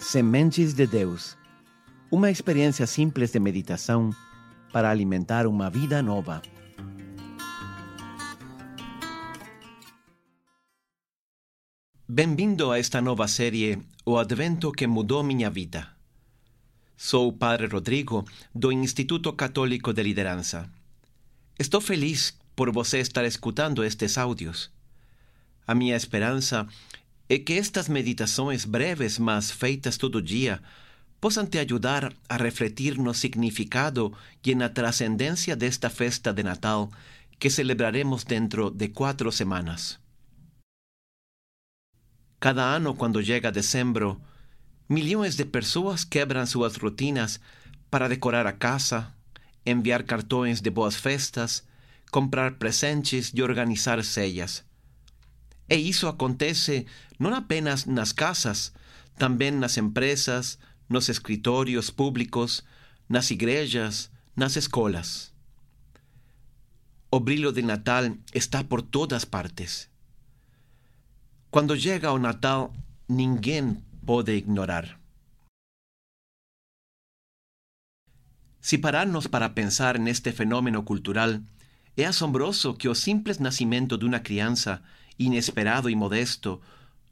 Sementes de Deus. Uma experiência simples de meditação para alimentar uma vida nova. Bem-vindo a esta nova série O Advento que mudou minha vida. Sou Padre Rodrigo, do Instituto Católico de Liderança. Estou feliz por você estar escutando estes áudios. A minha esperança é que estas meditações breves, mas feitas todo dia, possam te ajudar a refletir no significado e na trascendência desta festa de Natal que celebraremos dentro de quatro semanas. Cada ano, quando chega dezembro, milhões de pessoas quebram suas rotinas para decorar a casa, enviar cartões de boas festas, comprar presentes e organizar ceias. E isso acontece não apenas nas casas, também nas empresas, nos escritórios públicos, nas igrejas, nas escolas. O brilho de Natal está por todas partes. Quando chega o Natal, ninguém pode ignorar. Se pararnos para pensar neste fenômeno cultural, é asombroso que o simples nascimento de uma criança inesperado y modesto,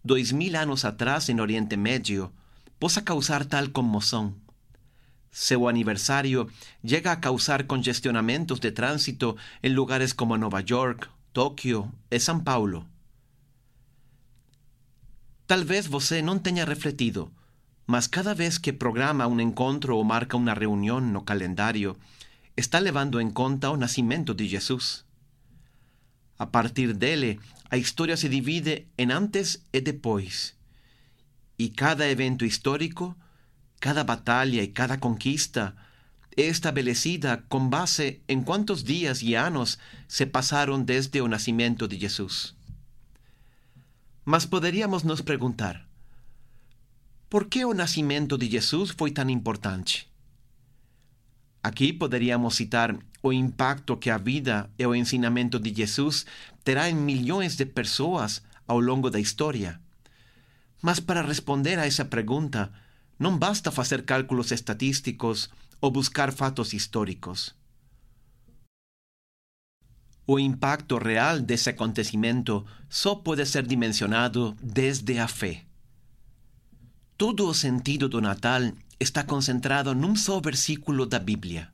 dois mil anos atrás en Oriente Medio, possa causar tal conmoção. Seu aniversario llega a causar congestionamentos de tránsito en lugares como Nova York, Tokio e São Paulo. Tal vez você não tenha refletido, mas cada vez que programa um encontro ou marca uma reunião no calendário, está levando em conta o nascimento de Jesus. A partir dele, a historia se divide en antes y después. Y cada evento histórico, cada batalla y cada conquista es establecida con base en cuántos días y años se pasaron desde el nacimiento de Jesús. Mas podríamos nos preguntar, ¿por qué el nacimiento de Jesús fue tan importante? Aquí poderíamos citar o impacto que a vida e o ensinamento de Jesus terá em milhões de pessoas ao longo da história. Mas para responder a essa pergunta, não basta fazer cálculos estatísticos ou buscar fatos históricos. O impacto real desse acontecimento só pode ser dimensionado desde a fé. Todo o sentido do Natal está concentrado num só versículo da Bíblia.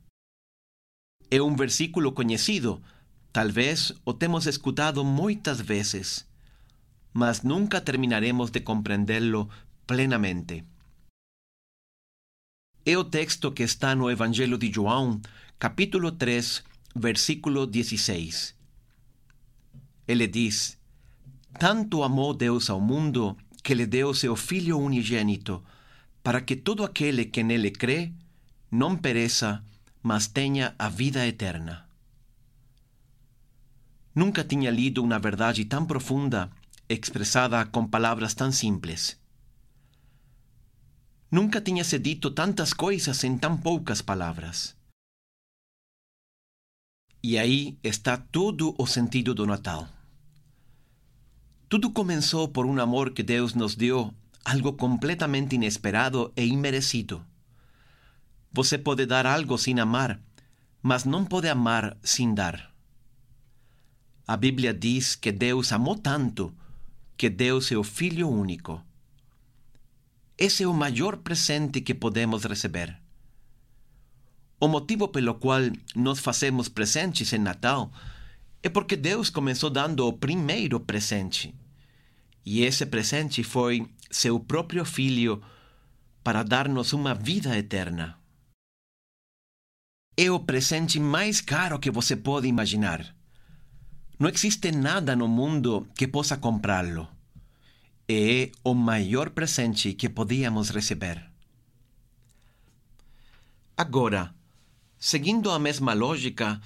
É um versículo conhecido, talvez o temos escutado muitas vezes, mas nunca terminaremos de compreendê-lo plenamente. É o texto que está no Evangelho de João, capítulo 3, versículo 16. Ele diz: Tanto amou Deus ao mundo que lhe deu seu Filho unigênito, para que todo aquele que nele crê não pereça, mas tenha a vida eterna. Nunca tinha lido uma verdade tão profunda expressada com palavras tão simples. Nunca tinha se dito tantas coisas em tão poucas palavras. E aí está todo o sentido do Natal. Tudo começou por um amor que Deus nos deu algo completamente inesperado e imerecido. Você pode dar algo sem amar, mas não pode amar sem dar. A Bíblia diz que Deus amou tanto que deu seu Filho único. Esse é o maior presente que podemos receber. O motivo pelo qual nós fazemos presentes em Natal é porque Deus começou dando o primeiro presente. E esse presente foi seu próprio Filho para dar-nos uma vida eterna. É o presente mais caro que você pode imaginar. Não existe nada no mundo que possa comprá-lo. É o maior presente que podíamos receber. Agora, seguindo a mesma lógica,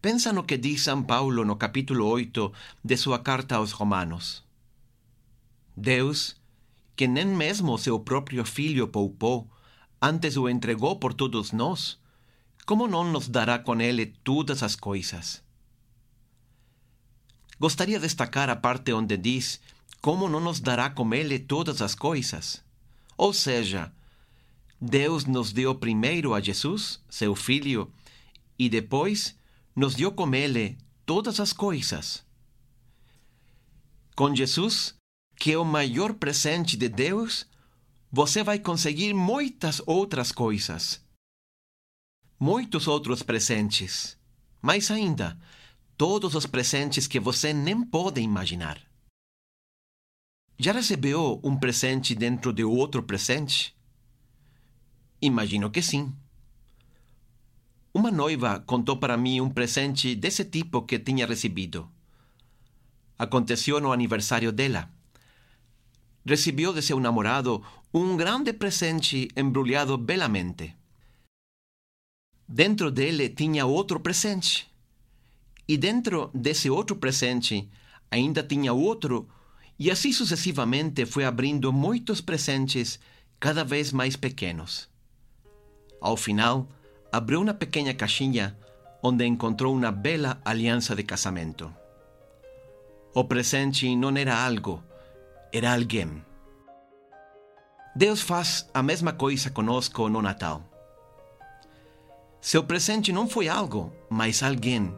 pensa no que diz São Paulo no capítulo 8 de sua carta aos Romanos. Deus que nem mesmo seu próprio filho poupou, antes o entregou por todos nós, como não nos dará com ele todas as coisas? Gostaria de destacar a parte onde diz como não nos dará com ele todas as coisas. Ou seja, Deus nos deu primeiro a Jesus, seu Filho, e depois nos deu com Ele todas as coisas. Com Jesus, que é o maior presente de Deus, você vai conseguir muitas outras coisas. Muitos outros presentes. Mais ainda, todos os presentes que você nem pode imaginar. Já recebeu um presente dentro de outro presente? Imagino que sim. Uma noiva contou para mim um presente desse tipo que tinha recebido. Aconteceu no aniversário dela. Recebeu de seu namorado um grande presente embrulhado belamente. Dentro dele tinha outro presente. E dentro desse outro presente ainda tinha outro, e assim sucessivamente foi abrindo muitos presentes cada vez mais pequenos. Ao final, abriu uma pequena caixinha onde encontrou uma bela aliança de casamento. O presente não era algo, era alguém. Deus faz a mesma coisa conosco no Natal. Seu presente não foi algo, mas alguém.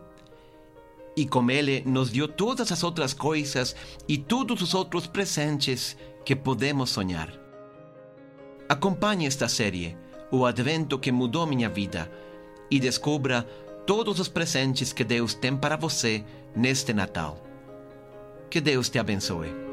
E com ele nos deu todas as outras coisas e todos os outros presentes que podemos sonhar. Acompanhe esta série o advento que mudou minha vida e descubra todos os presentes que Deus tem para você neste Natal. Que Deus te abençoe.